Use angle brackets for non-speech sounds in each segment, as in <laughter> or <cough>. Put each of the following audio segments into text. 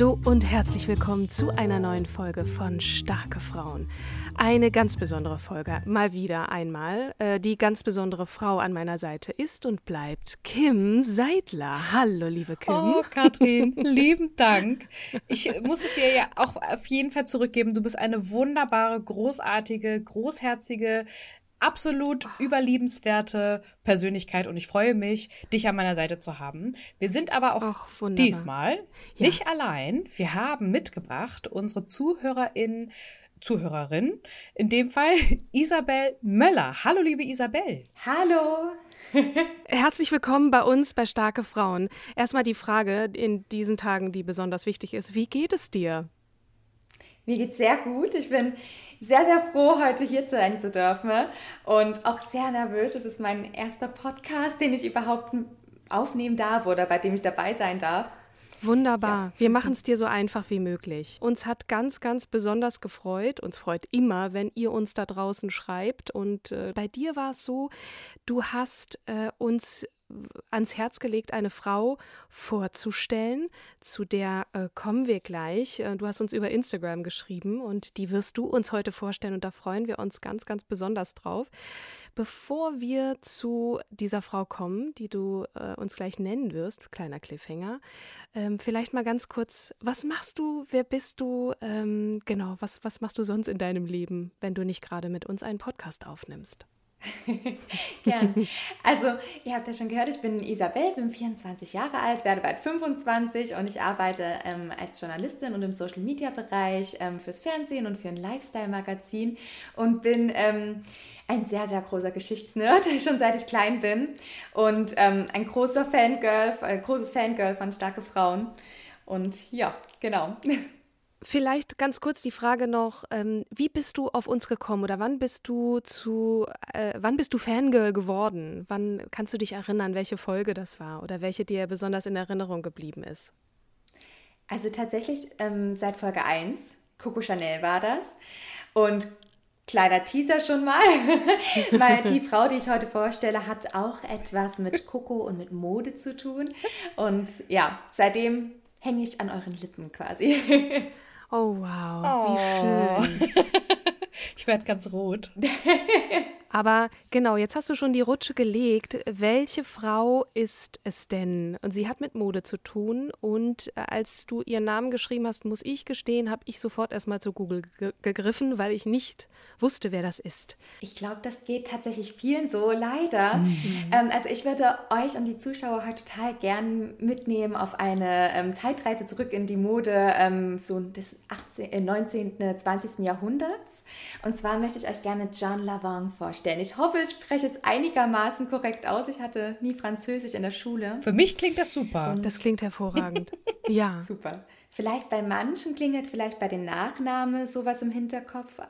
Hallo und herzlich willkommen zu einer neuen Folge von Starke Frauen. Eine ganz besondere Folge, mal wieder einmal. Äh, die ganz besondere Frau an meiner Seite ist und bleibt Kim Seidler. Hallo, liebe Kim. Oh, Katrin, <laughs> lieben Dank. Ich muss es dir ja auch auf jeden Fall zurückgeben. Du bist eine wunderbare, großartige, großherzige, absolut überliebenswerte Persönlichkeit und ich freue mich, dich an meiner Seite zu haben. Wir sind aber auch Ach, wunderbar. diesmal Ja. nicht allein. Wir haben mitgebracht unsere Zuhörerin, Zuhörerin, in dem Fall <laughs> Isabel Möller. Hallo, liebe Isabel. Hallo. <laughs> Herzlich willkommen bei uns bei Starke Frauen. Erstmal die Frage in diesen Tagen, die besonders wichtig ist. Wie geht es dir? Mir geht's sehr gut. Ich bin sehr, sehr froh, heute hier sein zu dürfen und auch sehr nervös. Es ist mein erster Podcast, den ich überhaupt aufnehmen darf oder bei dem ich dabei sein darf. Wunderbar. Wir machen es dir so einfach wie möglich. Uns hat ganz, ganz besonders gefreut. Uns freut immer, wenn ihr uns da draußen schreibt. Und äh, bei dir war es so, du hast äh, uns ans Herz gelegt, eine Frau vorzustellen. Zu der äh, kommen wir gleich. Äh, du hast uns über Instagram geschrieben und die wirst du uns heute vorstellen und da freuen wir uns ganz, ganz besonders drauf. Bevor wir zu dieser Frau kommen, die du äh, uns gleich nennen wirst, kleiner Cliffhanger, ähm, vielleicht mal ganz kurz, was machst du, wer bist du, ähm, genau, was, was machst du sonst in deinem Leben, wenn du nicht gerade mit uns einen Podcast aufnimmst? <laughs> Gern. Also, ihr habt ja schon gehört, ich bin Isabel, bin 24 Jahre alt, werde bald 25 und ich arbeite ähm, als Journalistin und im Social Media Bereich ähm, fürs Fernsehen und für ein Lifestyle-Magazin und bin ähm, ein sehr, sehr großer Geschichtsnerd, <laughs> schon seit ich klein bin und ähm, ein großer Fangirl, ein großes Fangirl von starke Frauen. Und ja, genau. <laughs> Vielleicht ganz kurz die Frage noch, ähm, wie bist du auf uns gekommen oder wann bist du zu, äh, wann bist du Fangirl geworden? Wann kannst du dich erinnern, welche Folge das war oder welche dir besonders in Erinnerung geblieben ist? Also tatsächlich ähm, seit Folge 1, Coco Chanel war das. Und kleiner Teaser schon mal, <laughs> weil die <laughs> Frau, die ich heute vorstelle, hat auch etwas mit Coco und mit Mode zu tun. Und ja, seitdem hänge ich an euren Lippen quasi. <laughs> Oh wow, wie schön. <laughs> Ich werde ganz rot. <laughs> Aber genau, jetzt hast du schon die Rutsche gelegt. Welche Frau ist es denn? Und sie hat mit Mode zu tun. Und äh, als du ihren Namen geschrieben hast, muss ich gestehen, habe ich sofort erstmal zu Google ge gegriffen, weil ich nicht wusste, wer das ist. Ich glaube, das geht tatsächlich vielen so, leider. Ähm, also ich würde euch und die Zuschauer heute total gern mitnehmen auf eine ähm, Zeitreise zurück in die Mode ähm, so des 18., äh, 19., 20. Jahrhunderts. Und zwar möchte ich euch gerne Jean Lavang vorstellen. Ich hoffe, ich spreche es einigermaßen korrekt aus. Ich hatte nie Französisch in der Schule. Für mich klingt das super. Das klingt hervorragend. <laughs> ja. Super. Vielleicht bei manchen klingelt vielleicht bei den Nachnamen sowas im Hinterkopf,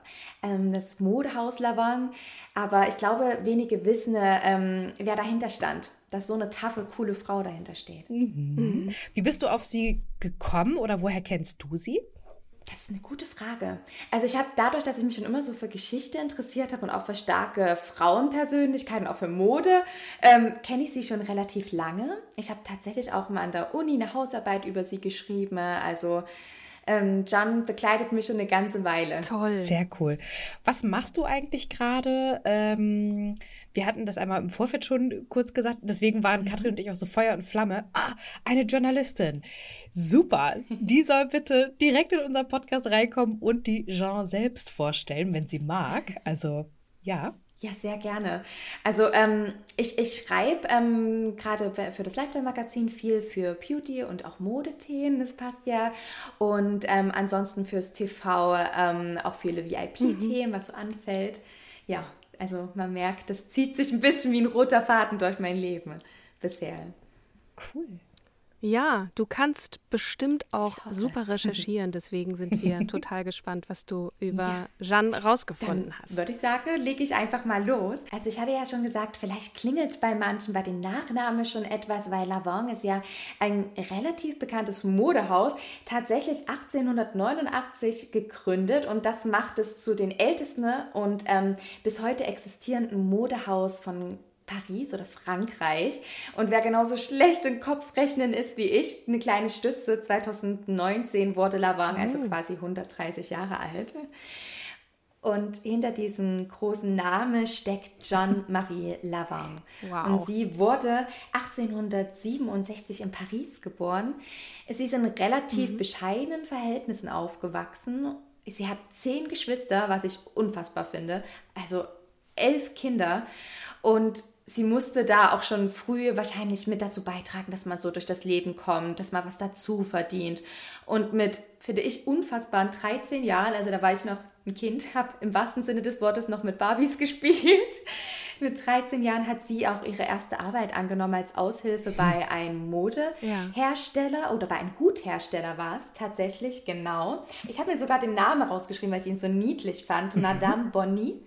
ähm, das Modehaus Lavang. Aber ich glaube, wenige wissen, ähm, wer dahinter stand, dass so eine taffe, coole Frau dahinter steht. Wie bist du auf sie gekommen oder woher kennst du sie? Das ist eine gute Frage. Also ich habe dadurch, dass ich mich schon immer so für Geschichte interessiert habe und auch für starke Frauenpersönlichkeiten, auch für Mode, ähm, kenne ich sie schon relativ lange. Ich habe tatsächlich auch mal an der Uni eine Hausarbeit über sie geschrieben. Also ähm, John begleitet mich schon eine ganze Weile. Toll. Sehr cool. Was machst du eigentlich gerade? Ähm, wir hatten das einmal im Vorfeld schon kurz gesagt, deswegen waren mhm. Katrin und ich auch so Feuer und Flamme. Ah, eine Journalistin. Super. Die soll bitte direkt in unser Podcast reinkommen und die Jean selbst vorstellen, wenn sie mag. Also, ja. Ja, sehr gerne. Also ähm, ich, ich schreibe ähm, gerade für das Lifestyle-Magazin viel für Beauty und auch Modethemen, das passt ja. Und ähm, ansonsten fürs TV ähm, auch viele VIP-Themen, mhm. was so anfällt. Ja, also man merkt, das zieht sich ein bisschen wie ein roter Faden durch mein Leben bisher. Cool. Ja, du kannst bestimmt auch super recherchieren. Deswegen sind wir <laughs> total gespannt, was du über ja. Jeanne rausgefunden Dann hast. Würde ich sagen, lege ich einfach mal los. Also ich hatte ja schon gesagt, vielleicht klingelt bei manchen bei den Nachnamen schon etwas, weil Lavang ist ja ein relativ bekanntes Modehaus, tatsächlich 1889 gegründet und das macht es zu den ältesten und ähm, bis heute existierenden Modehaus von Paris oder Frankreich. Und wer genauso schlecht im Kopfrechnen ist wie ich, eine kleine Stütze, 2019 wurde Lavang, also oh. quasi 130 Jahre alt. Und hinter diesem großen Namen steckt John-Marie Lavang. Wow. Und sie wurde 1867 in Paris geboren. Sie ist in relativ mhm. bescheidenen Verhältnissen aufgewachsen. Sie hat zehn Geschwister, was ich unfassbar finde. Also elf Kinder. Und sie musste da auch schon früh wahrscheinlich mit dazu beitragen, dass man so durch das Leben kommt, dass man was dazu verdient. Und mit, finde ich, unfassbaren 13 Jahren, also da war ich noch ein Kind, <laughs> habe im wahrsten Sinne des Wortes noch mit Barbies <laughs> gespielt. mit 13 Jahren hat sie auch ihre erste Arbeit angenommen als Aushilfe bei einem Modehersteller ja. oder bei einem Huthersteller war es tatsächlich, genau. Ich habe mir sogar den Namen rausgeschrieben, weil ich ihn so niedlich fand, <laughs> Madame Bonny.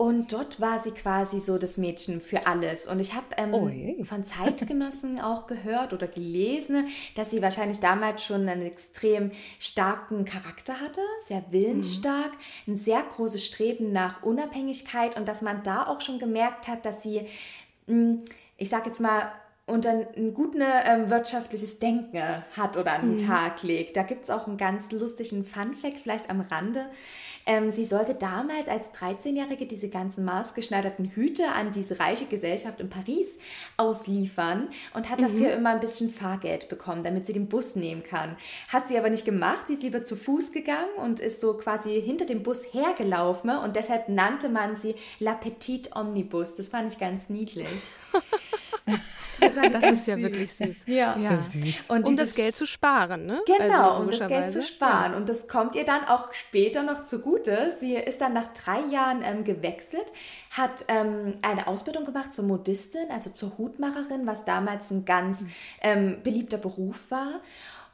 Und dort war sie quasi so das Mädchen für alles. Und ich habe ähm, oh <laughs> von Zeitgenossen auch gehört oder gelesen, dass sie wahrscheinlich damals schon einen extrem starken Charakter hatte, sehr willensstark, mhm. ein sehr großes Streben nach Unabhängigkeit und dass man da auch schon gemerkt hat, dass sie, hm, ich sage jetzt mal, und dann ein gutes ähm, wirtschaftliches Denken hat oder an den mhm. Tag legt. Da gibt es auch einen ganz lustigen Fun-Fact vielleicht am Rande. Ähm, sie sollte damals als 13-Jährige diese ganzen maßgeschneiderten Hüte an diese reiche Gesellschaft in Paris ausliefern und hat dafür mhm. immer ein bisschen Fahrgeld bekommen, damit sie den Bus nehmen kann. Hat sie aber nicht gemacht. Sie ist lieber zu Fuß gegangen und ist so quasi hinter dem Bus hergelaufen und deshalb nannte man sie La Petite Omnibus. Das fand ich ganz niedlich. <laughs> <laughs> Das ist ja wirklich süß. Ja. ja. süß. Und um das Geld zu sparen, ne? Genau, also, um das Geld zu sparen. Ja. Und das kommt ihr dann auch später noch zugute. Sie ist dann nach drei Jahren ähm, gewechselt, hat ähm, eine Ausbildung gemacht zur Modistin, also zur Hutmacherin, was damals ein ganz mhm. ähm, beliebter Beruf war.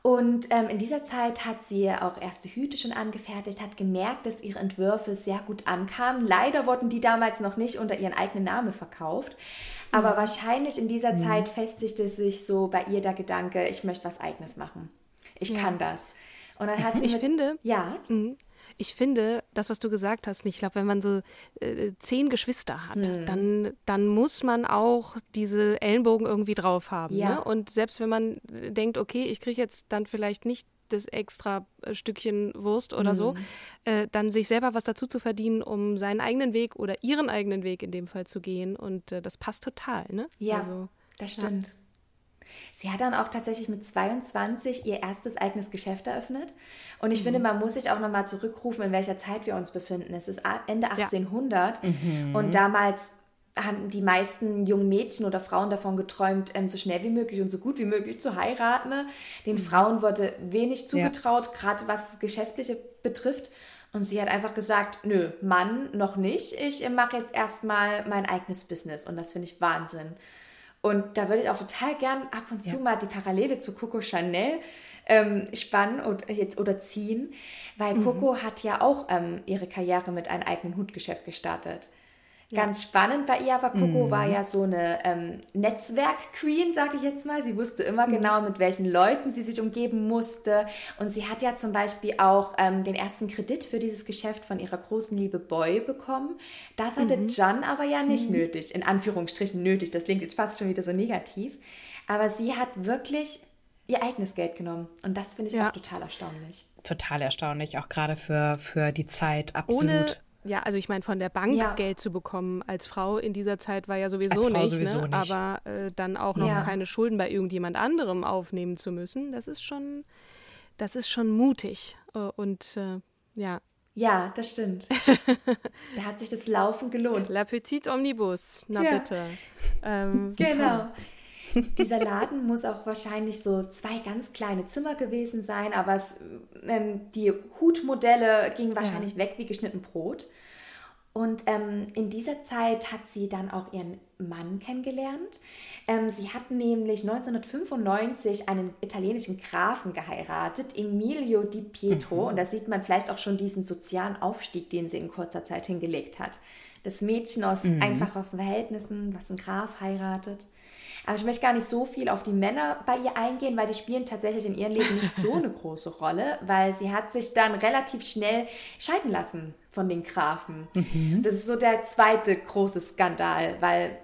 Und ähm, in dieser Zeit hat sie auch erste Hüte schon angefertigt, hat gemerkt, dass ihre Entwürfe sehr gut ankamen. Leider wurden die damals noch nicht unter ihren eigenen Namen verkauft. Aber mhm. wahrscheinlich in dieser mhm. Zeit festigte sich so bei ihr der Gedanke, ich möchte was Eigenes machen. Ich ja. kann das. Und dann hat sie. <laughs> Ich mit, finde. Ja. Mhm. Ich finde, das, was du gesagt hast, ich glaube, wenn man so äh, zehn Geschwister hat, hm. dann, dann muss man auch diese Ellenbogen irgendwie drauf haben. Ja. Ne? Und selbst wenn man denkt, okay, ich kriege jetzt dann vielleicht nicht das extra äh, Stückchen Wurst oder mhm. so, äh, dann sich selber was dazu zu verdienen, um seinen eigenen Weg oder ihren eigenen Weg in dem Fall zu gehen. Und äh, das passt total, ne? Ja, also, das stimmt. Ja. Sie hat dann auch tatsächlich mit 22 ihr erstes eigenes Geschäft eröffnet. Und ich mhm. finde, man muss sich auch nochmal zurückrufen, in welcher Zeit wir uns befinden. Es ist Ende 1800 ja. mhm. und damals haben die meisten jungen Mädchen oder Frauen davon geträumt, ähm, so schnell wie möglich und so gut wie möglich zu heiraten. Den mhm. Frauen wurde wenig zugetraut, ja. gerade was das Geschäftliche betrifft. Und sie hat einfach gesagt, nö, Mann, noch nicht. Ich mache jetzt erstmal mein eigenes Business. Und das finde ich Wahnsinn. Und da würde ich auch total gern ab und zu ja. mal die Parallele zu Coco Chanel ähm, spannen oder, jetzt, oder ziehen, weil mhm. Coco hat ja auch ähm, ihre Karriere mit einem eigenen Hutgeschäft gestartet. Ganz spannend bei ihr, aber Coco mm. war ja so eine ähm, Netzwerk-Queen, sage ich jetzt mal. Sie wusste immer mm. genau, mit welchen Leuten sie sich umgeben musste. Und sie hat ja zum Beispiel auch ähm, den ersten Kredit für dieses Geschäft von ihrer großen Liebe Boy bekommen. Das hatte. John aber ja nicht mhm. nötig, in Anführungsstrichen nötig. Das klingt jetzt fast schon wieder so negativ. Aber sie hat wirklich ihr eigenes Geld genommen. Und das finde ich ja. auch total erstaunlich. Total erstaunlich, auch gerade für, für die Zeit, absolut. Ohne ja, also ich meine, von der Bank ja. Geld zu bekommen als Frau in dieser Zeit war ja sowieso als Frau nicht, sowieso ne? nicht. aber äh, dann auch noch ja. keine Schulden bei irgendjemand anderem aufnehmen zu müssen, das ist schon, das ist schon mutig äh, und äh, ja. Ja, das stimmt. <laughs> da hat sich das Laufen gelohnt. La Petite Omnibus, na ja. bitte. Ähm, genau. Dieser Laden muss auch wahrscheinlich so zwei ganz kleine Zimmer gewesen sein, aber es, ähm, die Hutmodelle gingen wahrscheinlich ja. weg wie geschnitten Brot. Und ähm, in dieser Zeit hat sie dann auch ihren Mann kennengelernt. Ähm, sie hat nämlich 1995 einen italienischen Grafen geheiratet, Emilio di Pietro. Mhm. Und da sieht man vielleicht auch schon diesen sozialen Aufstieg, den sie in kurzer Zeit hingelegt hat. Das Mädchen aus mhm. einfachen Verhältnissen, was ein Graf heiratet. Aber ich möchte gar nicht so viel auf die Männer bei ihr eingehen, weil die spielen tatsächlich in ihrem Leben nicht so eine <laughs> große Rolle, weil sie hat sich dann relativ schnell scheiden lassen von den Grafen. Mhm. Das ist so der zweite große Skandal, weil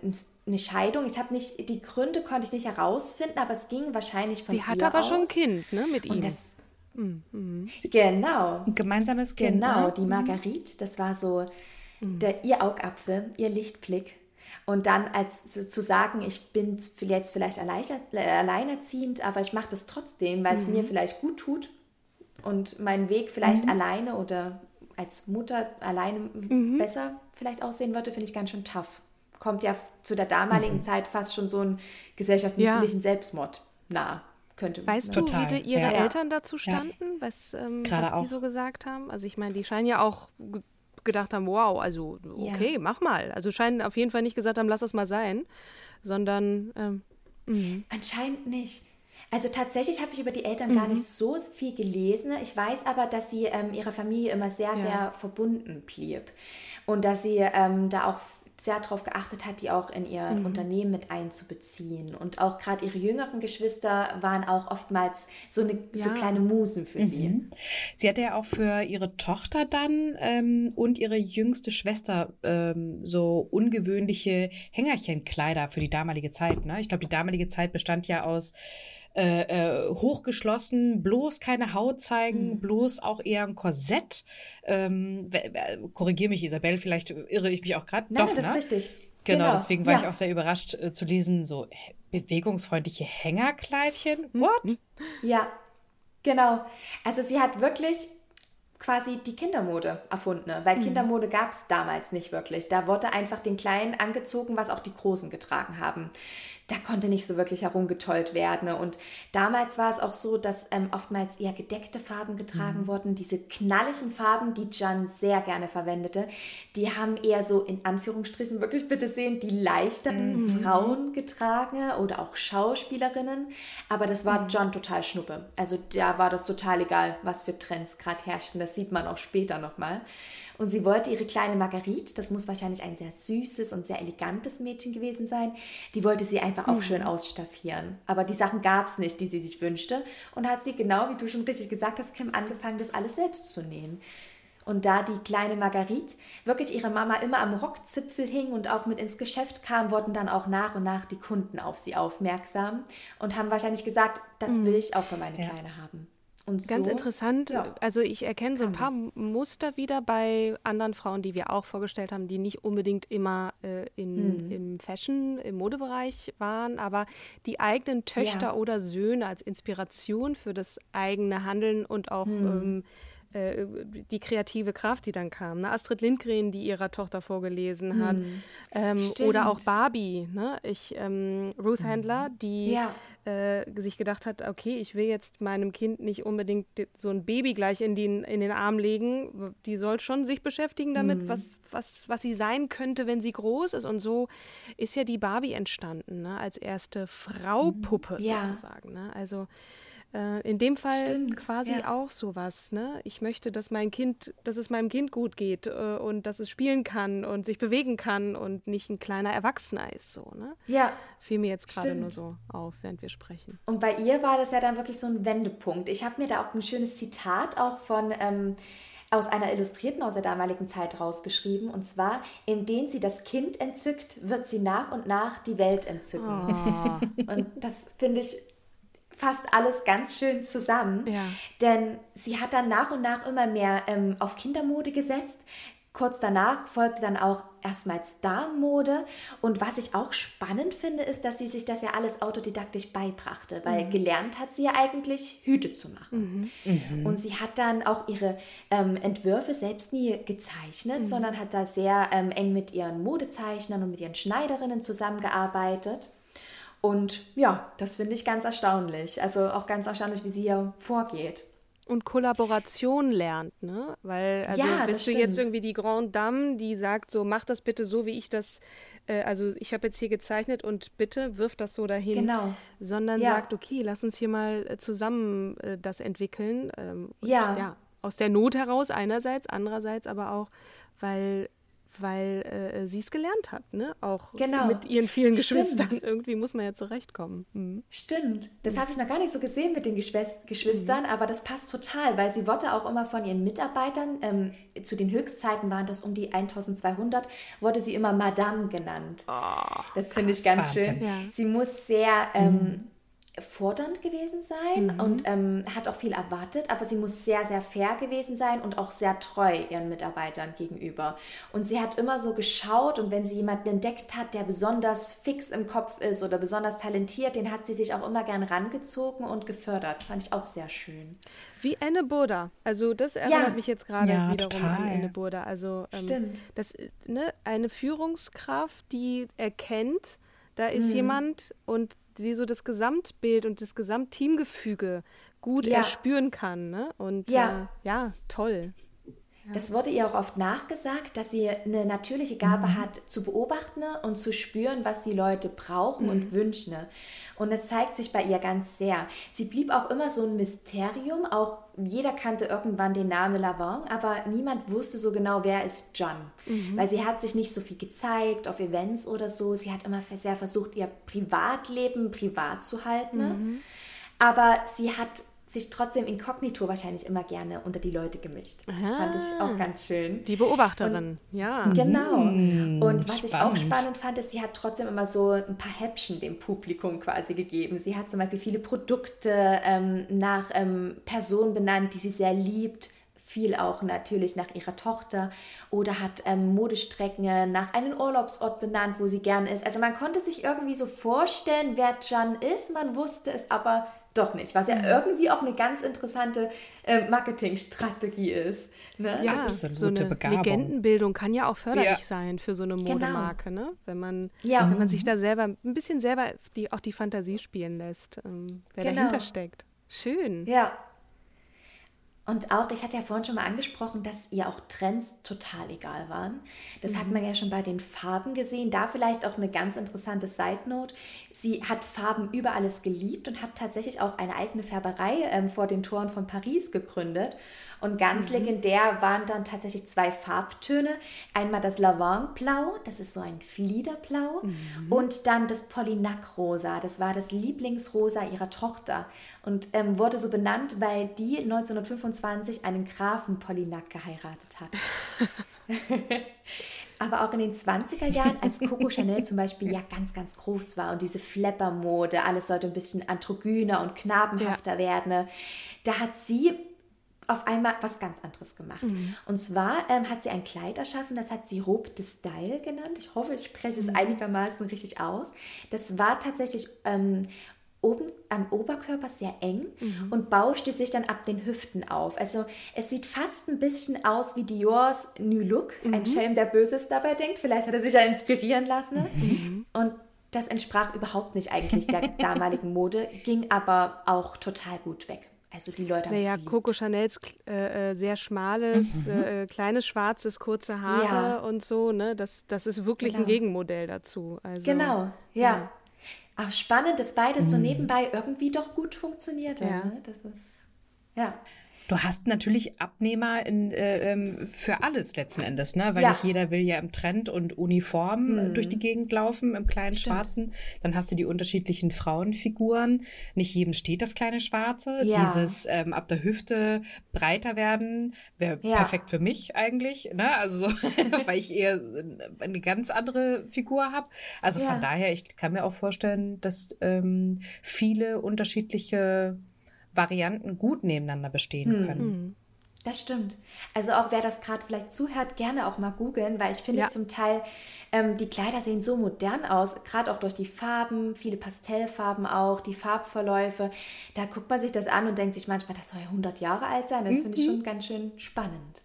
eine Scheidung, ich habe nicht, die Gründe konnte ich nicht herausfinden, aber es ging wahrscheinlich von Sie hat aber aus. schon ein Kind, ne, mit ihm. Und das, mhm. Genau. Ein gemeinsames Kind. Genau, ne? die mhm. Marguerite, das war so mhm. der, ihr Augapfel, ihr Lichtblick. Und dann als zu sagen, ich bin jetzt vielleicht alleinerziehend, aber ich mache das trotzdem, weil es mir mhm. vielleicht gut tut und meinen Weg vielleicht mhm. alleine oder als Mutter alleine mhm. besser vielleicht aussehen würde, finde ich ganz schön tough. Kommt ja zu der damaligen mhm. Zeit fast schon so ein gesellschaftlichen ja. Selbstmord nah. Könnte weißt du, wie ihre ja. Eltern dazu standen, ja. was, ähm, was die so gesagt haben? Also ich meine, die scheinen ja auch gedacht haben, wow, also okay, ja. mach mal. Also scheinen auf jeden Fall nicht gesagt haben, lass das mal sein, sondern ähm, mhm. anscheinend nicht. Also tatsächlich habe ich über die Eltern mhm. gar nicht so viel gelesen. Ich weiß aber, dass sie ähm, ihrer Familie immer sehr, ja. sehr verbunden blieb und dass sie ähm, da auch sehr darauf geachtet hat, die auch in ihr mhm. Unternehmen mit einzubeziehen. Und auch gerade ihre jüngeren Geschwister waren auch oftmals so, eine, ja. so kleine Musen für mhm. sie. Sie hatte ja auch für ihre Tochter dann ähm, und ihre jüngste Schwester ähm, so ungewöhnliche Hängerchenkleider für die damalige Zeit. Ne? Ich glaube, die damalige Zeit bestand ja aus äh, äh, hochgeschlossen, bloß keine Haut zeigen, mhm. bloß auch eher ein Korsett. Ähm, Korrigiere mich, Isabel, vielleicht irre ich mich auch gerade. Doch, das ne? ist richtig. Genau, genau, deswegen war ja. ich auch sehr überrascht äh, zu lesen, so bewegungsfreundliche Hängerkleidchen. Mhm. What? Ja, genau. Also sie hat wirklich quasi die Kindermode erfunden, weil mhm. Kindermode gab es damals nicht wirklich. Da wurde einfach den Kleinen angezogen, was auch die Großen getragen haben da konnte nicht so wirklich herumgetollt werden. Und damals war es auch so, dass ähm, oftmals eher gedeckte Farben getragen mhm. wurden. Diese knalligen Farben, die Jan sehr gerne verwendete, die haben eher so in Anführungsstrichen wirklich bitte sehen, die leichteren mhm. Frauen getragen oder auch Schauspielerinnen. Aber das war mhm. John total schnuppe. Also da war das total egal, was für Trends gerade herrschten. Das sieht man auch später nochmal. Und sie wollte ihre kleine Marguerite, das muss wahrscheinlich ein sehr süßes und sehr elegantes Mädchen gewesen sein, die wollte sie einfach auch mhm. schön ausstaffieren. Aber die Sachen gab es nicht, die sie sich wünschte. Und hat sie, genau wie du schon richtig gesagt hast, Kim, angefangen, das alles selbst zu nähen. Und da die kleine Marguerite wirklich ihre Mama immer am Rockzipfel hing und auch mit ins Geschäft kam, wurden dann auch nach und nach die Kunden auf sie aufmerksam und haben wahrscheinlich gesagt, das mhm. will ich auch für meine ja. Kleine haben. Und Ganz so, interessant. Ja, also ich erkenne so ein paar das. Muster wieder bei anderen Frauen, die wir auch vorgestellt haben, die nicht unbedingt immer äh, in, mhm. im Fashion, im Modebereich waren, aber die eigenen Töchter ja. oder Söhne als Inspiration für das eigene Handeln und auch mhm. ähm, äh, die kreative Kraft, die dann kam. Ne? Astrid Lindgren, die ihrer Tochter vorgelesen hat. Hm. Ähm, oder auch Barbie. Ne? Ich, ähm, Ruth mhm. Handler, die ja. äh, sich gedacht hat, okay, ich will jetzt meinem Kind nicht unbedingt so ein Baby gleich in den, in den Arm legen. Die soll schon sich beschäftigen damit, mhm. was, was, was sie sein könnte, wenn sie groß ist. Und so ist ja die Barbie entstanden, ne? als erste Frau-Puppe mhm. ja. sozusagen. Ne? Also in dem Fall Stimmt, quasi ja. auch sowas. Ne? Ich möchte, dass mein Kind, dass es meinem Kind gut geht äh, und dass es spielen kann und sich bewegen kann und nicht ein kleiner Erwachsener ist. So, ne? Ja. Fiel mir jetzt gerade nur so auf, während wir sprechen. Und bei ihr war das ja dann wirklich so ein Wendepunkt. Ich habe mir da auch ein schönes Zitat auch von ähm, aus einer Illustrierten aus der damaligen Zeit rausgeschrieben. Und zwar, indem sie das Kind entzückt, wird sie nach und nach die Welt entzücken. Oh. Und das finde ich fasst alles ganz schön zusammen. Ja. Denn sie hat dann nach und nach immer mehr ähm, auf Kindermode gesetzt. Kurz danach folgte dann auch erstmals Damenmode. Und was ich auch spannend finde, ist, dass sie sich das ja alles autodidaktisch beibrachte, weil mhm. gelernt hat sie ja eigentlich Hüte zu machen. Mhm. Und sie hat dann auch ihre ähm, Entwürfe selbst nie gezeichnet, mhm. sondern hat da sehr ähm, eng mit ihren Modezeichnern und mit ihren Schneiderinnen zusammengearbeitet. Und ja, das finde ich ganz erstaunlich. Also auch ganz erstaunlich, wie sie hier vorgeht und Kollaboration lernt, ne? Weil also ja, bist du stimmt. jetzt irgendwie die Grande Dame, die sagt so, mach das bitte so, wie ich das, äh, also ich habe jetzt hier gezeichnet und bitte wirf das so dahin. Genau. Sondern ja. sagt, okay, lass uns hier mal äh, zusammen äh, das entwickeln. Ähm, ja. ja. Aus der Not heraus einerseits, andererseits aber auch, weil weil äh, sie es gelernt hat, ne? Auch genau. mit ihren vielen Geschwistern. Stimmt. <laughs> Irgendwie muss man ja zurechtkommen. Mhm. Stimmt. Das habe ich noch gar nicht so gesehen mit den Geschwistern, mhm. aber das passt total, weil sie wurde auch immer von ihren Mitarbeitern, ähm, zu den Höchstzeiten waren das um die 1200, wurde sie immer Madame genannt. Oh, das finde ich ganz Wahnsinn. schön. Ja. Sie muss sehr ähm, mhm fordernd gewesen sein mhm. und ähm, hat auch viel erwartet, aber sie muss sehr, sehr fair gewesen sein und auch sehr treu ihren Mitarbeitern gegenüber. Und sie hat immer so geschaut und wenn sie jemanden entdeckt hat, der besonders fix im Kopf ist oder besonders talentiert, den hat sie sich auch immer gern rangezogen und gefördert. Fand ich auch sehr schön. Wie Anne Burda. Also das erinnert ja. mich jetzt gerade ja, wiederum total. an Anne Burda. Also ähm, Stimmt. Das, ne, eine Führungskraft, die erkennt, da ist mhm. jemand und die so das Gesamtbild und das Gesamtteamgefüge gut ja. erspüren kann. Ne? Und ja, äh, ja toll. Das wurde ihr auch oft nachgesagt, dass sie eine natürliche Gabe mhm. hat, zu beobachten und zu spüren, was die Leute brauchen mhm. und wünschen. Und es zeigt sich bei ihr ganz sehr. Sie blieb auch immer so ein Mysterium. Auch jeder kannte irgendwann den Namen Lavant, aber niemand wusste so genau, wer ist John. Mhm. Weil sie hat sich nicht so viel gezeigt auf Events oder so. Sie hat immer sehr versucht, ihr Privatleben privat zu halten. Mhm. Aber sie hat sich trotzdem inkognito wahrscheinlich immer gerne unter die Leute gemischt. Aha, fand ich auch ganz schön. Die Beobachterin, und, ja. Genau. Mhm, und was spannend. ich auch spannend fand, ist, sie hat trotzdem immer so ein paar Häppchen dem Publikum quasi gegeben. Sie hat zum Beispiel viele Produkte ähm, nach ähm, Personen benannt, die sie sehr liebt viel auch natürlich nach ihrer Tochter oder hat ähm, Modestrecken nach einem Urlaubsort benannt, wo sie gern ist. Also man konnte sich irgendwie so vorstellen, wer Jan ist, man wusste es aber doch nicht, was ja mhm. irgendwie auch eine ganz interessante äh, Marketingstrategie ist. Ne? Ja, das ist so eine Begabung. Legendenbildung kann ja auch förderlich ja. sein für so eine genau. Modemarke, genau. ne? wenn, man, ja. wenn man sich da selber ein bisschen selber die, auch die Fantasie spielen lässt, ähm, wer genau. dahinter steckt. Schön. Ja, und auch, ich hatte ja vorhin schon mal angesprochen, dass ihr auch Trends total egal waren. Das mhm. hat man ja schon bei den Farben gesehen. Da vielleicht auch eine ganz interessante Side Note. Sie hat Farben über alles geliebt und hat tatsächlich auch eine eigene Färberei ähm, vor den Toren von Paris gegründet. Und ganz mhm. legendär waren dann tatsächlich zwei Farbtöne. Einmal das Lavandblau, das ist so ein Fliederblau, mhm. und dann das Polignac-Rosa, das war das Lieblingsrosa ihrer Tochter und ähm, wurde so benannt, weil die 1925 einen Grafen Polignac geheiratet hat. <laughs> aber auch in den 20er Jahren, als Coco Chanel zum Beispiel ja ganz, ganz groß war und diese Flapper-Mode, alles sollte ein bisschen androgyner und knabenhafter ja. werden, da hat sie auf einmal was ganz anderes gemacht. Mhm. Und zwar ähm, hat sie ein Kleid erschaffen, das hat sie Robe de Style genannt. Ich hoffe, ich spreche es mhm. einigermaßen richtig aus. Das war tatsächlich ähm, oben am Oberkörper sehr eng mhm. und bauschte sich dann ab den Hüften auf. Also es sieht fast ein bisschen aus wie Diors New Look. Mhm. Ein Schelm, der Böses dabei denkt. Vielleicht hat er sich ja inspirieren lassen. Mhm. Und das entsprach überhaupt nicht eigentlich der <laughs> damaligen Mode, ging aber auch total gut weg. Also die Leute haben Naja, Coco Chanels äh, äh, sehr schmales, mhm. äh, kleines, schwarzes, kurze Haare ja. und so, ne? Das, das ist wirklich genau. ein Gegenmodell dazu. Also, genau, ja. ja. Aber spannend, dass beides mhm. so nebenbei irgendwie doch gut funktioniert. Ja. Ne? Das ist, ja. Du hast natürlich Abnehmer in, äh, ähm, für alles letzten Endes, ne? Weil Ja. nicht jeder will ja im Trend und Uniform äh, durch die Gegend laufen, im kleinen Stimmt. Schwarzen. Dann hast du die unterschiedlichen Frauenfiguren. Nicht jedem steht das kleine Schwarze. Ja. Dieses ähm, ab der Hüfte breiter werden wäre Ja. perfekt für mich eigentlich, ne? Also so, <laughs> weil ich eher eine ganz andere Figur habe. Also von daher, ich kann mir auch vorstellen, dass ähm, viele unterschiedliche Varianten gut nebeneinander bestehen Hm. können. Das stimmt. Also auch wer das gerade vielleicht zuhört, gerne auch mal googeln, weil ich finde Ja. zum Teil, ähm, die Kleider sehen so modern aus, gerade auch durch die Farben, viele Pastellfarben auch, die Farbverläufe. Da guckt man sich das an und denkt sich manchmal, das soll ja 100 Jahre alt sein. Das finde ich schon ganz schön spannend.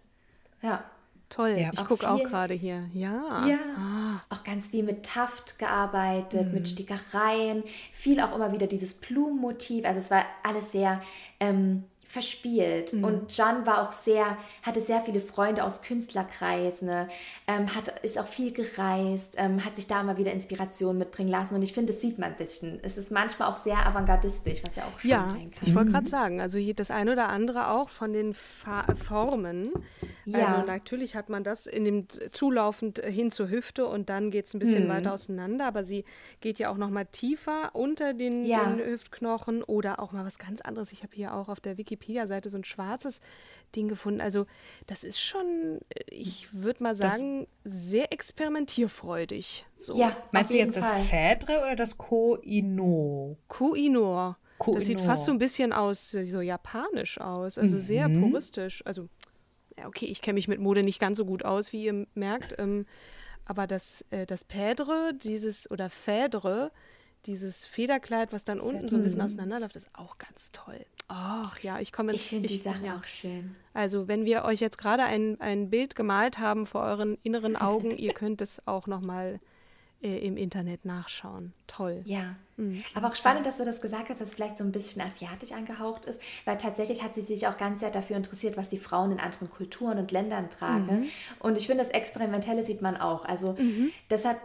Ja. Toll. Ja. Ich gucke auch gerade hier. Ja. Ja, Ah. auch ganz viel mit Taft gearbeitet, mit Stickereien, viel auch immer wieder dieses Blumenmotiv. Also es war alles sehr ähm, verspielt. Und John war auch sehr, hatte sehr viele Freunde aus Künstlerkreisen, ne? ähm, hat, ist auch viel gereist, ähm, hat sich da mal wieder Inspiration mitbringen lassen. Und ich finde, das sieht man ein bisschen. Es ist manchmal auch sehr avantgardistisch, was ja auch schön Ja, sein kann. ich wollte gerade sagen, also hier das eine oder andere auch von den Fa Formen. Ja. Also natürlich hat man das in dem zulaufend hin zur Hüfte und dann geht es ein bisschen weiter auseinander, aber sie geht ja auch noch mal tiefer unter den, Ja. den Hüftknochen oder auch mal was ganz anderes. Ich habe hier auch auf der Wikipedia-Seite so ein schwarzes Ding gefunden. Also das ist schon, ich würde mal Das- sagen, sehr experimentierfreudig. So. Ja, Meinst du jetzt Fall. das Fädre oder das Koino? Kuinor. Das Koh-i-Noor. sieht fast so ein bisschen aus, so japanisch aus, also sehr Mhm. puristisch. Also, okay, ich kenne mich mit Mode nicht ganz so gut aus, wie ihr merkt. Ähm, aber das, äh, das Pädre, dieses, oder Fädre, dieses Federkleid, was dann unten so ein bisschen auseinanderläuft, ist auch ganz toll. Ach ja, ich komme ins Ich finde die Sachen ja. auch schön. Also, wenn wir euch jetzt gerade ein, ein Bild gemalt haben vor euren inneren Augen, <laughs> ihr könnt es auch nochmal äh, im Internet nachschauen. Toll. Ja. Mhm. Aber auch spannend, dass du das gesagt hast, dass es vielleicht so ein bisschen asiatisch angehaucht ist, weil tatsächlich hat sie sich auch ganz sehr dafür interessiert, was die Frauen in anderen Kulturen und Ländern tragen. Mhm. Und ich finde, das Experimentelle sieht man auch. Also das hat,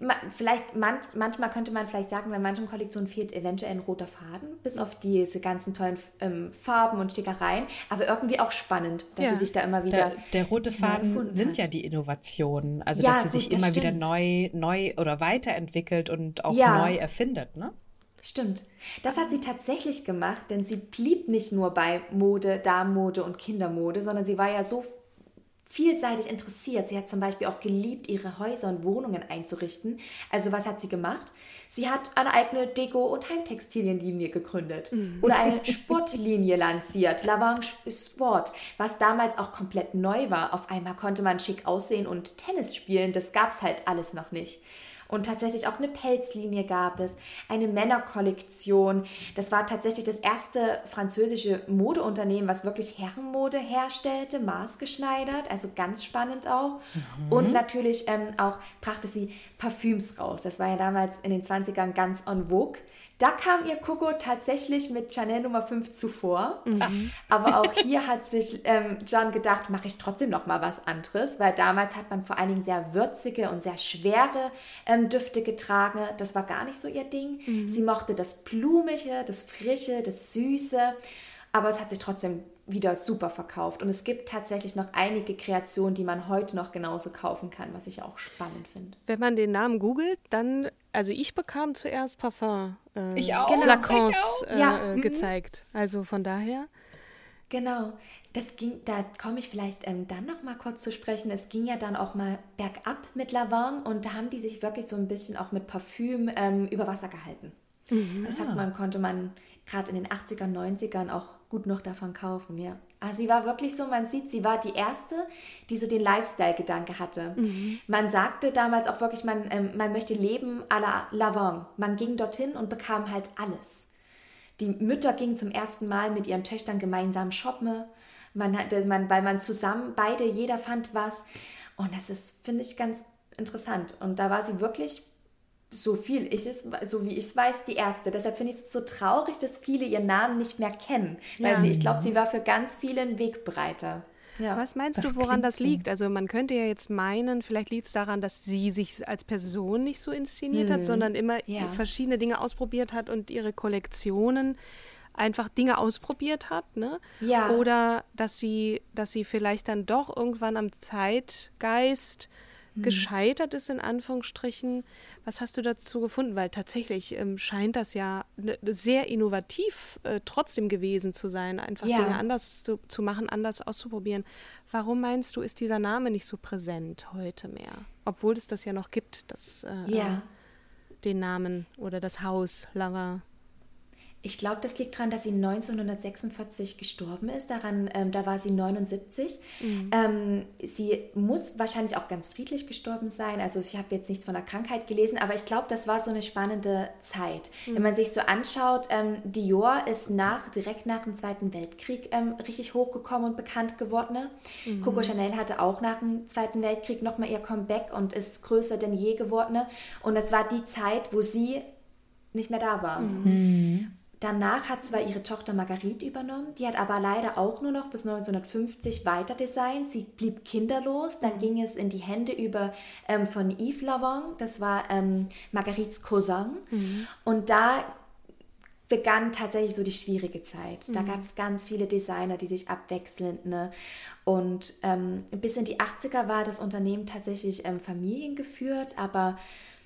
ma- vielleicht, man, manchmal könnte man vielleicht sagen, bei manchen Kollektionen fehlt eventuell ein roter Faden, bis auf diese ganzen tollen ähm, Farben und Stickereien, aber irgendwie auch spannend, dass Ja. sie sich da immer wieder... Der, der rote Faden sind hat. ja die Innovationen. Also, Ja, dass sie gut, sich das immer wieder stimmt. neu, neu oder weiterentwickelt und auch Ja. neu erfindet, ne? Stimmt. Das hat sie tatsächlich gemacht, denn sie blieb nicht nur bei Mode, Damenmode und Kindermode, sondern sie war ja so vielseitig interessiert. Sie hat zum Beispiel auch geliebt, ihre Häuser und Wohnungen einzurichten. Also was hat sie gemacht? Sie hat eine eigene Deko- und Heimtextilienlinie gegründet oder eine Sportlinie lanciert, Lavange Sport, was damals auch komplett neu war. Auf einmal konnte man schick aussehen und Tennis spielen. Das gab es halt alles noch nicht. Und tatsächlich auch eine Pelzlinie gab es, eine Männerkollektion. Das war tatsächlich das erste französische Modeunternehmen, was wirklich Herrenmode herstellte, maßgeschneidert, also ganz spannend auch. Und natürlich ähm, auch brachte sie Parfüms raus. Das war ja damals in den 20ern ganz en vogue. Da kam ihr Coco tatsächlich mit Chanel Nummer 5 zuvor. Aber auch hier hat sich ähm, John gedacht, mache ich trotzdem noch mal was anderes, weil damals hat man vor allen Dingen sehr würzige und sehr schwere ähm, Düfte getragen. Das war gar nicht so ihr Ding. Sie mochte das Blumige, das Frische, das Süße, aber es hat sich trotzdem wieder super verkauft. Und es gibt tatsächlich noch einige Kreationen, die man heute noch genauso kaufen kann, was ich auch spannend finde. Wenn man den Namen googelt, dann, also ich bekam zuerst Parfum. Äh, Ich auch, Flakons ich auch. Äh, Ja, äh, mhm. gezeigt. Also von daher. Genau, das ging, da komme ich vielleicht ähm, dann noch mal kurz zu sprechen. Es ging ja dann auch mal bergab mit Lavang und da haben die sich wirklich so ein bisschen auch mit Parfüm ähm, über Wasser gehalten. Das hat man, konnte man gerade in den 80ern, 90ern auch gut noch davon kaufen, ja. Aber sie war wirklich so, man sieht, sie war die erste, die so den Lifestyle-Gedanke hatte. Man sagte damals auch wirklich, man, ähm, man möchte leben à la Lavang. Man ging dorthin und bekam halt alles. Die Mütter gingen zum ersten Mal mit ihren Töchtern gemeinsam shoppen. Man hatte, man, weil man zusammen, beide, jeder fand was. Und das ist, finde ich, ganz interessant. Und da war sie wirklich, so viel ich es, so wie ich es weiß, die erste. Deshalb finde ich es so traurig, dass viele ihren Namen nicht mehr kennen. Weil Ja. sie, ich glaube, sie war für ganz viele ein Wegbereiter. Ja. Was meinst Das du, woran das liegt? Also man könnte ja jetzt meinen, vielleicht liegt es daran, dass sie sich als Person nicht so inszeniert hat, sondern immer Ja. verschiedene Dinge ausprobiert hat und ihre Kollektionen einfach Dinge ausprobiert hat, ne? Ja. Oder dass sie, dass sie vielleicht dann doch irgendwann am Zeitgeist hm. gescheitert ist, in Anführungsstrichen. Was hast du dazu gefunden? Weil tatsächlich ähm, scheint das ja ne, sehr innovativ äh, trotzdem gewesen zu sein, einfach ja. Dinge anders zu, zu machen, anders auszuprobieren. Warum meinst du, ist dieser Name nicht so präsent heute mehr? Obwohl es das ja noch gibt, das, äh, ja. den Namen oder das Haus Lava. Ich glaube, das liegt daran, dass sie 1946 gestorben ist. Daran, ähm, da war sie 79. Mhm. Ähm, sie muss wahrscheinlich auch ganz friedlich gestorben sein. Also ich habe jetzt nichts von der Krankheit gelesen, aber ich glaube, das war so eine spannende Zeit. Mhm. Wenn man sich so anschaut, ähm, Dior ist nach, direkt nach dem Zweiten Weltkrieg ähm, richtig hochgekommen und bekannt geworden. Ne? Mhm. Coco Chanel hatte auch nach dem Zweiten Weltkrieg nochmal ihr Comeback und ist größer denn je geworden. Ne? Und das war die Zeit, wo sie nicht mehr da war. Mhm. Danach hat zwar ihre Tochter Marguerite übernommen, die hat aber leider auch nur noch bis 1950 weiter designt. Sie blieb kinderlos. Dann ging es in die Hände über ähm, von Yves Lavon, das war ähm, Marguerites Cousin. Mhm. Und da begann tatsächlich so die schwierige Zeit. Da mhm. gab es ganz viele Designer, die sich abwechselnd, ne? Und ähm, bis in die 80er war das Unternehmen tatsächlich ähm, familiengeführt, aber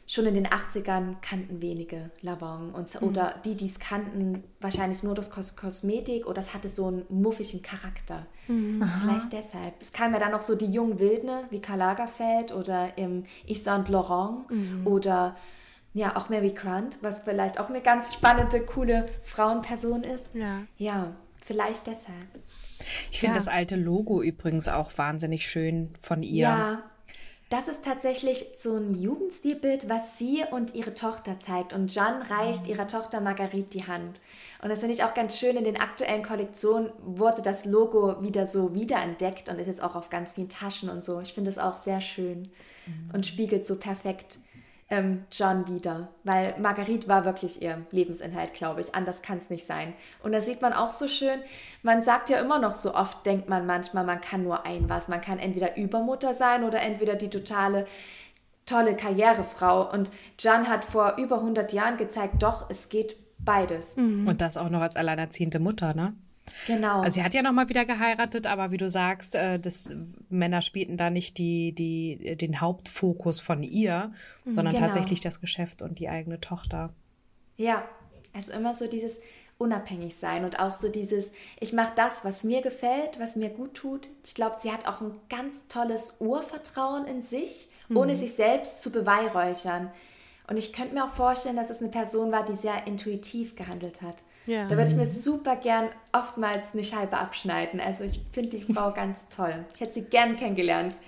schon in den 80ern kannten wenige Lavon und, mhm. oder die, die es kannten, wahrscheinlich nur das Kos Kosmetik oder es hatte so einen muffigen Charakter. Mhm. Vielleicht deshalb. Es kam ja dann noch so die jungen Wildne wie Karl Lagerfeld oder im Yves Saint Laurent mhm. oder ja, auch Mary Grant, was vielleicht auch eine ganz spannende, coole Frauenperson ist. Ja. Ja, vielleicht deshalb. Ich finde ja. das alte Logo übrigens auch wahnsinnig schön von ihr. Ja, das ist tatsächlich so ein Jugendstilbild, was sie und ihre Tochter zeigt. Und Jeanne reicht mhm. ihrer Tochter Marguerite die Hand. Und das finde ich auch ganz schön. In den aktuellen Kollektionen wurde das Logo wieder so wiederentdeckt und ist jetzt auch auf ganz vielen Taschen und so. Ich finde es auch sehr schön mhm. und spiegelt so perfekt ähm, John wieder, weil Marguerite war wirklich ihr Lebensinhalt, glaube ich. Anders kann es nicht sein. Und da sieht man auch so schön, man sagt ja immer noch so oft, denkt man manchmal, man kann nur ein was. Man kann entweder Übermutter sein oder entweder die totale tolle Karrierefrau. Und John hat vor über 100 Jahren gezeigt, doch, es geht beides. Mhm. Und das auch noch als alleinerziehende Mutter, ne? Genau. Also sie hat ja nochmal wieder geheiratet, aber wie du sagst, äh, das, Männer spielten da nicht die, die, den Hauptfokus von ihr, mhm, sondern genau. tatsächlich das Geschäft und die eigene Tochter. Ja, also immer so dieses unabhängig sein und auch so dieses, ich mache das, was mir gefällt, was mir gut tut. Ich glaube, sie hat auch ein ganz tolles Urvertrauen in sich, ohne mhm. sich selbst zu beweihräuchern. Und ich könnte mir auch vorstellen, dass es eine Person war, die sehr intuitiv gehandelt hat. Ja. Da würde ich mir super gern oftmals eine Scheibe abschneiden. Also ich finde die Frau ganz toll. Ich hätte sie gern kennengelernt. <laughs>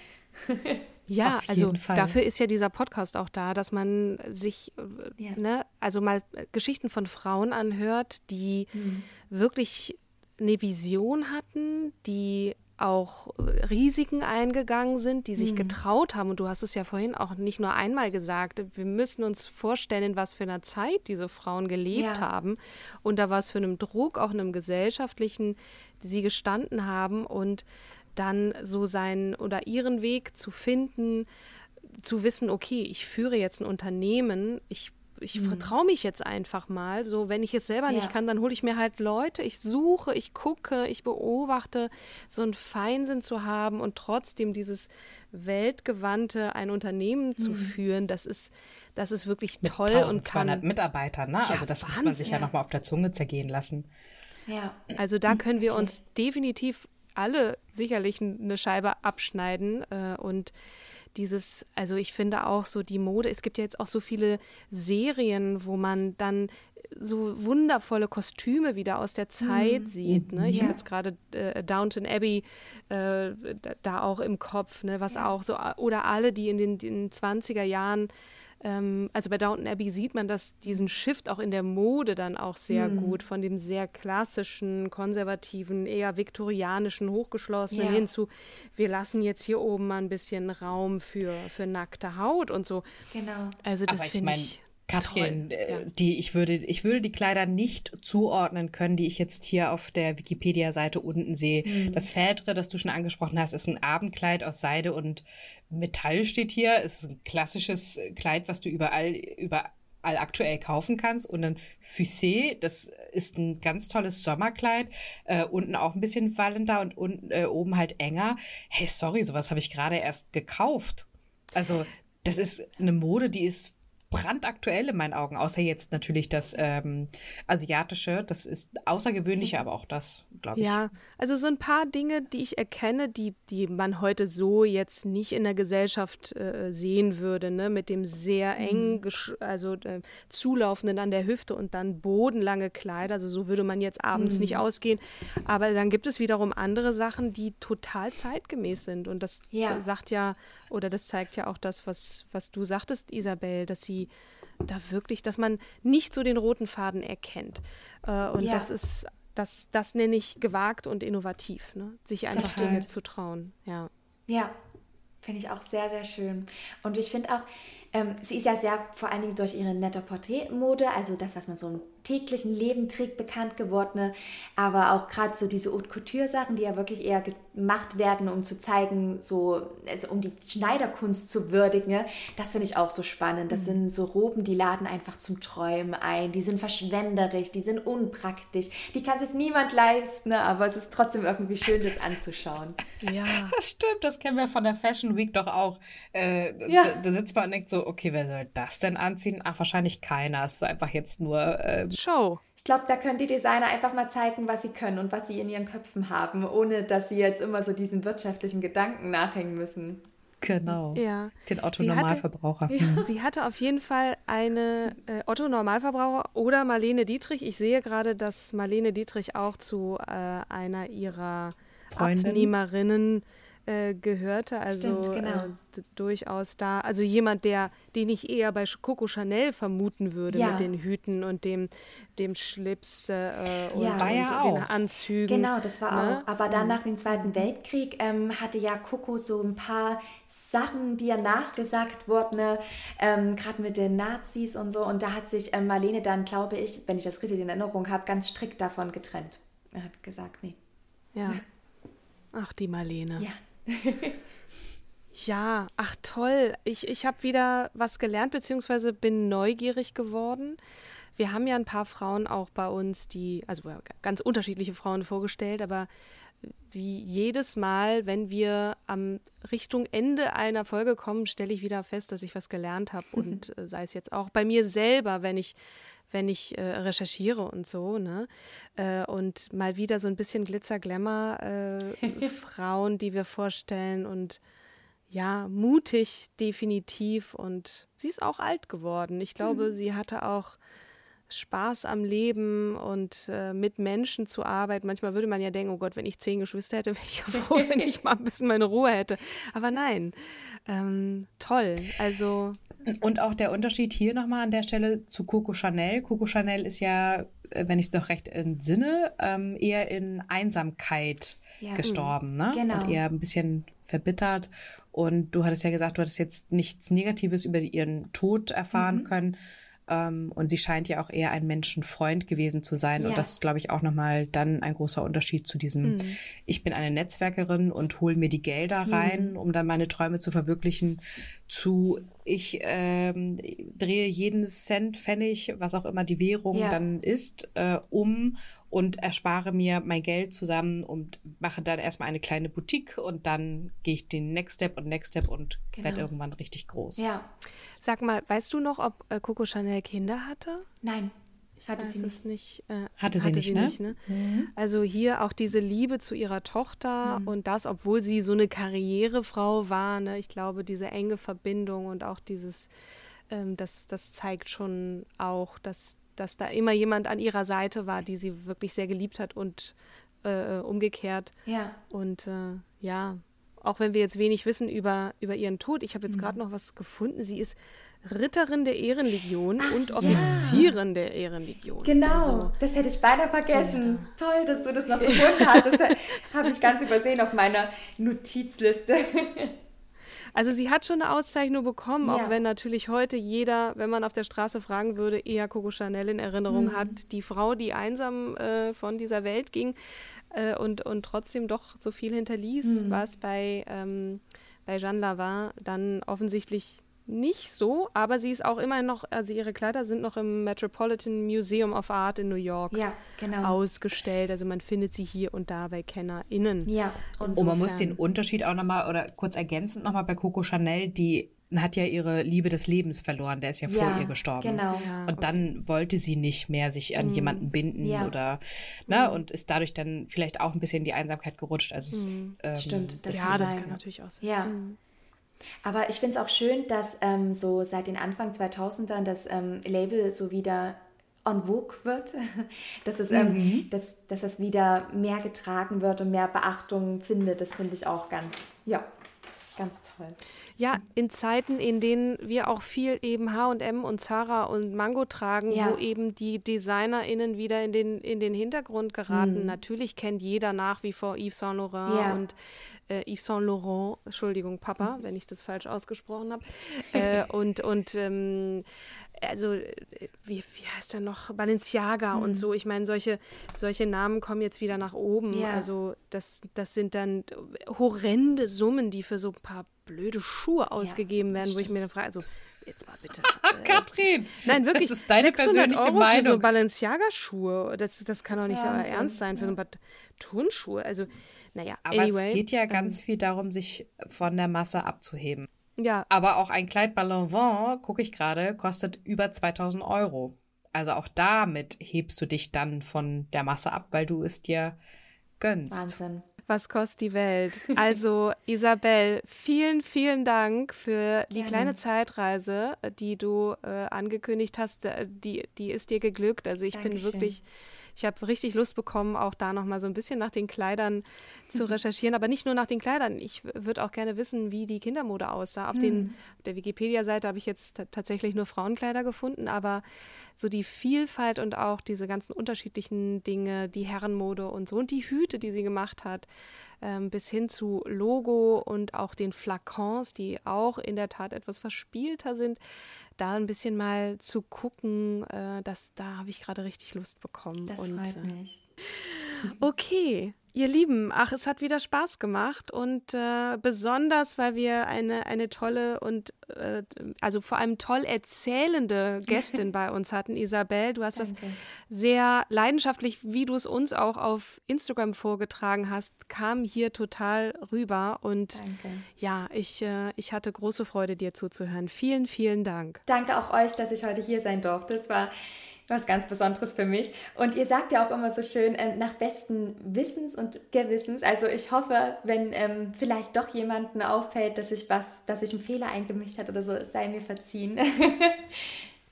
Ja, also Fall. dafür ist ja dieser Podcast auch da, dass man sich, äh, ja. ne, also mal Geschichten von Frauen anhört, die mhm. wirklich eine Vision hatten, die auch Risiken eingegangen sind, die sich mhm. getraut haben. Und du hast es ja vorhin auch nicht nur einmal gesagt. Wir müssen uns vorstellen, in was für einer Zeit diese Frauen gelebt ja. haben und da was für einem Druck, auch einem gesellschaftlichen, sie gestanden haben und dann so seinen oder ihren Weg zu finden, zu wissen, okay, ich führe jetzt ein Unternehmen, ich ich hm. vertraue mich jetzt einfach mal. So, wenn ich es selber ja. nicht kann, dann hole ich mir halt Leute. Ich suche, ich gucke, ich beobachte, so einen Feinsinn zu haben und trotzdem dieses weltgewandte ein Unternehmen hm. zu führen, das ist, das ist wirklich Mit toll 1200 und kann. Mitarbeitern, ne? Ja, also das Wahnsinn, muss man sich ja, ja nochmal auf der Zunge zergehen lassen. Ja. Also da <clears throat> können wir okay. uns definitiv alle sicherlich eine Scheibe abschneiden äh, und dieses, also ich finde auch so die Mode, es gibt ja jetzt auch so viele Serien, wo man dann so wundervolle Kostüme wieder aus der Zeit mhm. sieht. Ne? Ich ja. habe jetzt gerade äh, Downton Abbey äh, da auch im Kopf, ne? was ja. auch so, oder alle, die in den, den 20er Jahren ähm, also bei Downton Abbey sieht man dass diesen Shift auch in der Mode dann auch sehr mhm. gut, von dem sehr klassischen, konservativen, eher viktorianischen, hochgeschlossenen ja. hin zu, wir lassen jetzt hier oben mal ein bisschen Raum für, für nackte Haut und so. Genau. Also das finde ich. Katrin, äh, ja. die ich würde, ich würde die Kleider nicht zuordnen können, die ich jetzt hier auf der Wikipedia-Seite unten sehe. Mhm. Das Fädre, das du schon angesprochen hast, ist ein Abendkleid aus Seide und Metall steht hier. Es ist ein klassisches Kleid, was du überall, überall überall aktuell kaufen kannst. Und dann Fusée, das ist ein ganz tolles Sommerkleid, äh, unten auch ein bisschen wallender und unten, äh, oben halt enger. Hey, sorry, sowas habe ich gerade erst gekauft. Also das ist eine Mode, die ist brandaktuell in meinen Augen, außer jetzt natürlich das ähm, asiatische. Das ist außergewöhnlicher, aber auch das, glaube ich. Ja, also so ein paar Dinge, die ich erkenne, die, die man heute so jetzt nicht in der Gesellschaft äh, sehen würde, ne? mit dem sehr mhm. eng, also äh, zulaufenden an der Hüfte und dann bodenlange Kleider. Also so würde man jetzt abends mhm. nicht ausgehen. Aber dann gibt es wiederum andere Sachen, die total zeitgemäß sind. Und das ja. sagt ja, oder das zeigt ja auch das, was, was du sagtest, Isabel, dass sie da wirklich, dass man nicht so den roten Faden erkennt. Äh, und ja. das ist, das, das nenne ich gewagt und innovativ, ne? sich einfach Dinge zu trauen. Ja, ja finde ich auch sehr, sehr schön. Und ich finde auch, ähm, sie ist ja sehr, vor allen Dingen durch ihre nette Porträtmode, also das, was man so im täglichen Leben trägt, bekannt gewordene, aber auch gerade so diese Haute Couture-Sachen, die ja wirklich eher gemacht werden, um zu zeigen, so, also um die Schneiderkunst zu würdigen, ne? das finde ich auch so spannend. Das mhm. sind so Roben, die laden einfach zum Träumen ein, die sind verschwenderisch, die sind unpraktisch, die kann sich niemand leisten, ne? aber es ist trotzdem irgendwie schön, das anzuschauen. Ja, das stimmt, das kennen wir von der Fashion Week doch auch. Äh, ja. da, da, sitzt man und denkt so, okay, wer soll das denn anziehen? Ach, wahrscheinlich keiner. Es ist so einfach jetzt nur äh, Show. Ich glaube, da können die Designer einfach mal zeigen, was sie können und was sie in ihren Köpfen haben, ohne dass sie jetzt immer so diesen wirtschaftlichen Gedanken nachhängen müssen. Genau. Ja. Den Otto-Normalverbraucher. <laughs> Ja, hm. Sie hatte auf jeden Fall eine äh, Otto-Normalverbraucher oder Marlene Dietrich. Ich sehe gerade, dass Marlene Dietrich auch zu äh, einer ihrer Freundin. Abnehmerinnen äh, gehörte. Also Stimmt, genau. äh, durchaus da. Also jemand, der, den ich eher bei Coco Chanel vermuten würde ja. mit den Hüten und dem, dem Schlips äh, und, ja. und ja den Anzügen. Genau, das war ne? auch. Aber dann mhm. nach dem Zweiten Weltkrieg ähm, hatte ja Coco so ein paar Sachen, die ja nachgesagt wurden, ne? ähm, gerade mit den Nazis und so. Und da hat sich ähm, Marlene dann, glaube ich, wenn ich das richtig in Erinnerung habe, ganz strikt davon getrennt. Er hat gesagt, nee. Ja. Ach, die Marlene. Ja, <laughs> ja, ach toll. Ich, ich habe wieder was gelernt, beziehungsweise bin neugierig geworden. Wir haben ja ein paar Frauen auch bei uns, die, also ganz unterschiedliche Frauen vorgestellt, aber wie jedes Mal, wenn wir am Richtung Ende einer Folge kommen, stelle ich wieder fest, dass ich was gelernt habe. <laughs> Und äh, sei es jetzt auch bei mir selber, wenn ich wenn ich äh, recherchiere und so, ne? Äh, und mal wieder so ein bisschen Glitzer, Glamour, äh, <laughs> Frauen, die wir vorstellen und ja, mutig definitiv und sie ist auch alt geworden. Ich glaube, mhm. sie hatte auch Spaß am Leben und äh, mit Menschen zu arbeiten. Manchmal würde man ja denken, oh Gott, wenn ich zehn Geschwister hätte, wäre ich ja froh, <laughs> wenn ich mal ein bisschen meine Ruhe hätte. Aber nein, ähm, toll. Also und auch der Unterschied hier nochmal an der Stelle zu Coco Chanel. Coco Chanel ist ja, äh, wenn ich es doch recht entsinne, ähm, eher in Einsamkeit ja. gestorben, ne? Genau. Und eher ein bisschen verbittert. Und du hattest ja gesagt, du hattest jetzt nichts Negatives über ihren Tod erfahren mhm. können. Ähm, und sie scheint ja auch eher ein Menschenfreund gewesen zu sein. Ja. Und das ist, glaube ich, auch nochmal dann ein großer Unterschied zu diesem, mhm. ich bin eine Netzwerkerin und hole mir die Gelder rein, mhm. um dann meine Träume zu verwirklichen, zu ich ähm, drehe jeden Cent, Pfennig, was auch immer die Währung ja. dann ist, äh, um und erspare mir mein Geld zusammen und mache dann erstmal eine kleine Boutique und dann gehe ich den Next Step und Next Step und genau. werde irgendwann richtig groß. Ja. Sag mal, weißt du noch, ob äh, Coco Chanel Kinder hatte? Nein. Hatte sie nicht. nicht äh, hatte sie hatte nicht, sie ne? nicht ne? Mhm. Also hier auch diese Liebe zu ihrer Tochter mhm. und das, obwohl sie so eine Karrierefrau war. Ne? Ich glaube, diese enge Verbindung und auch dieses, ähm, das, das zeigt schon auch, dass, dass da immer jemand an ihrer Seite war, die sie wirklich sehr geliebt hat und äh, umgekehrt. Ja. Und äh, ja, auch wenn wir jetzt wenig wissen über, über ihren Tod, ich habe jetzt mhm. gerade noch was gefunden. Sie ist Ritterin der Ehrenlegion Ach, und Offizierin ja. der Ehrenlegion. Genau, also, das hätte ich beinahe vergessen. Ja. Toll, dass du das noch gefunden hast. Das <laughs> habe ich ganz übersehen auf meiner Notizliste. <laughs> Also sie hat schon eine Auszeichnung bekommen, ja. auch wenn natürlich heute jeder, wenn man auf der Straße fragen würde, eher Coco Chanel in Erinnerung mhm. hat. Die Frau, die einsam äh, von dieser Welt ging äh, und, und trotzdem doch so viel hinterließ, mhm. was bei, ähm, bei Jeanne Lavin dann offensichtlich nicht so, aber sie ist auch immer noch, also ihre Kleider sind noch im Metropolitan Museum of Art in New York ja, genau. ausgestellt. Also man findet sie hier und da bei KennerInnen. Ja, und oh, man muss den Unterschied auch nochmal oder kurz ergänzend nochmal bei Coco Chanel, die hat ja ihre Liebe des Lebens verloren, der ist ja, ja vor ihr gestorben. Genau. Ja, und dann wollte sie nicht mehr sich an mhm. jemanden binden ja. oder ne, mhm. und ist dadurch dann vielleicht auch ein bisschen in die Einsamkeit gerutscht. Also mhm. es, ähm, Stimmt, das ja, das kann natürlich auch sein. Ja. Aber ich finde es auch schön, dass ähm, so seit den Anfang 2000ern das ähm, Label so wieder en vogue wird, <laughs> dass es, ähm, mhm. dass, dass es wieder mehr getragen wird und mehr Beachtung findet. Das finde ich auch ganz, ja, ganz toll. Ja, in Zeiten, in denen wir auch viel eben H&M und Zara und Mango tragen, ja. wo eben die DesignerInnen wieder in den, in den Hintergrund geraten. Mhm. Natürlich kennt jeder nach wie vor Yves Saint Laurent ja. und äh, Yves Saint Laurent, Entschuldigung, Papa, mhm. wenn ich das falsch ausgesprochen habe. <laughs> äh, und und ähm, also wie, wie heißt er noch, Balenciaga mhm. und so. Ich meine, solche, solche Namen kommen jetzt wieder nach oben. Ja. Also das, das sind dann horrende Summen, die für so ein paar blöde Schuhe ausgegeben ja, werden, wo ich mir dann frage, also jetzt mal bitte. <laughs> Äh, Katrin! Nein, wirklich. Das ist deine persönliche Euro Meinung. Für so Balenciaga-Schuhe, das, das kann doch nicht ernst sein, für so ein paar Turnschuhe. Also, naja, Aber anyway, es geht ja ganz viel darum, sich von der Masse abzuheben. Ja. Aber auch ein Kleid Ballon Vent, gucke ich gerade, kostet über 2000 Euro. Also auch damit hebst du dich dann von der Masse ab, weil du es dir gönnst. Wahnsinn. Was kostet die Welt? Also, <laughs> Isabel, vielen, vielen Dank für die Gerne. kleine Zeitreise, die du äh, angekündigt hast. Äh, die, die ist dir geglückt. Also, ich Dankeschön. bin wirklich ich habe richtig Lust bekommen, auch da nochmal so ein bisschen nach den Kleidern zu mhm. recherchieren. Aber nicht nur nach den Kleidern. Ich würde auch gerne wissen, wie die Kindermode aussah. Auf, mhm. den, auf der Wikipedia-Seite habe ich jetzt tatsächlich nur Frauenkleider gefunden, aber so die Vielfalt und auch diese ganzen unterschiedlichen Dinge, die Herrenmode und so und die Hüte, die sie gemacht hat, ähm, bis hin zu Logo und auch den Flakons, die auch in der Tat etwas verspielter sind da ein bisschen mal zu gucken, äh, das, da habe ich gerade richtig Lust bekommen. Das und, freut äh, mich. Okay, Ihr Lieben, ach, es hat wieder Spaß gemacht und äh, besonders, weil wir eine, eine tolle und äh, also vor allem toll erzählende Gästin <laughs> bei uns hatten, Isabel. Du hast Danke. das sehr leidenschaftlich, wie du es uns auch auf Instagram vorgetragen hast, kam hier total rüber und Danke. ja, ich, äh, ich hatte große Freude, dir zuzuhören. Vielen, vielen Dank. Danke auch euch, dass ich heute hier sein durfte. Es war was ganz Besonderes für mich. Und ihr sagt ja auch immer so schön, ähm, nach besten Wissens und Gewissens. Also ich hoffe, wenn ähm, vielleicht doch jemandem auffällt, dass ich was, dass ich einen Fehler eingemischt hat oder so, es sei mir verziehen. <laughs>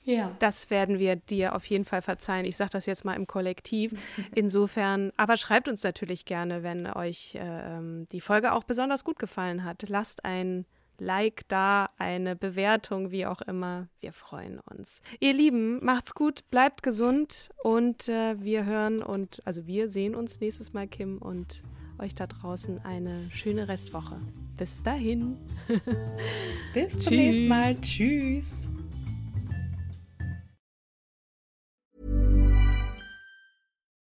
Ja. Das werden wir dir auf jeden Fall verzeihen. Ich sage das jetzt mal im Kollektiv. <laughs> Insofern, aber schreibt uns natürlich gerne, wenn euch äh, die Folge auch besonders gut gefallen hat. Lasst ein Like da, eine Bewertung, wie auch immer. Wir freuen uns. Ihr Lieben, macht's gut, bleibt gesund und äh, wir hören und also wir sehen uns nächstes Mal, Kim, und euch da draußen eine schöne Restwoche. Bis dahin. <laughs> Bis zum nächsten Mal. Tschüss.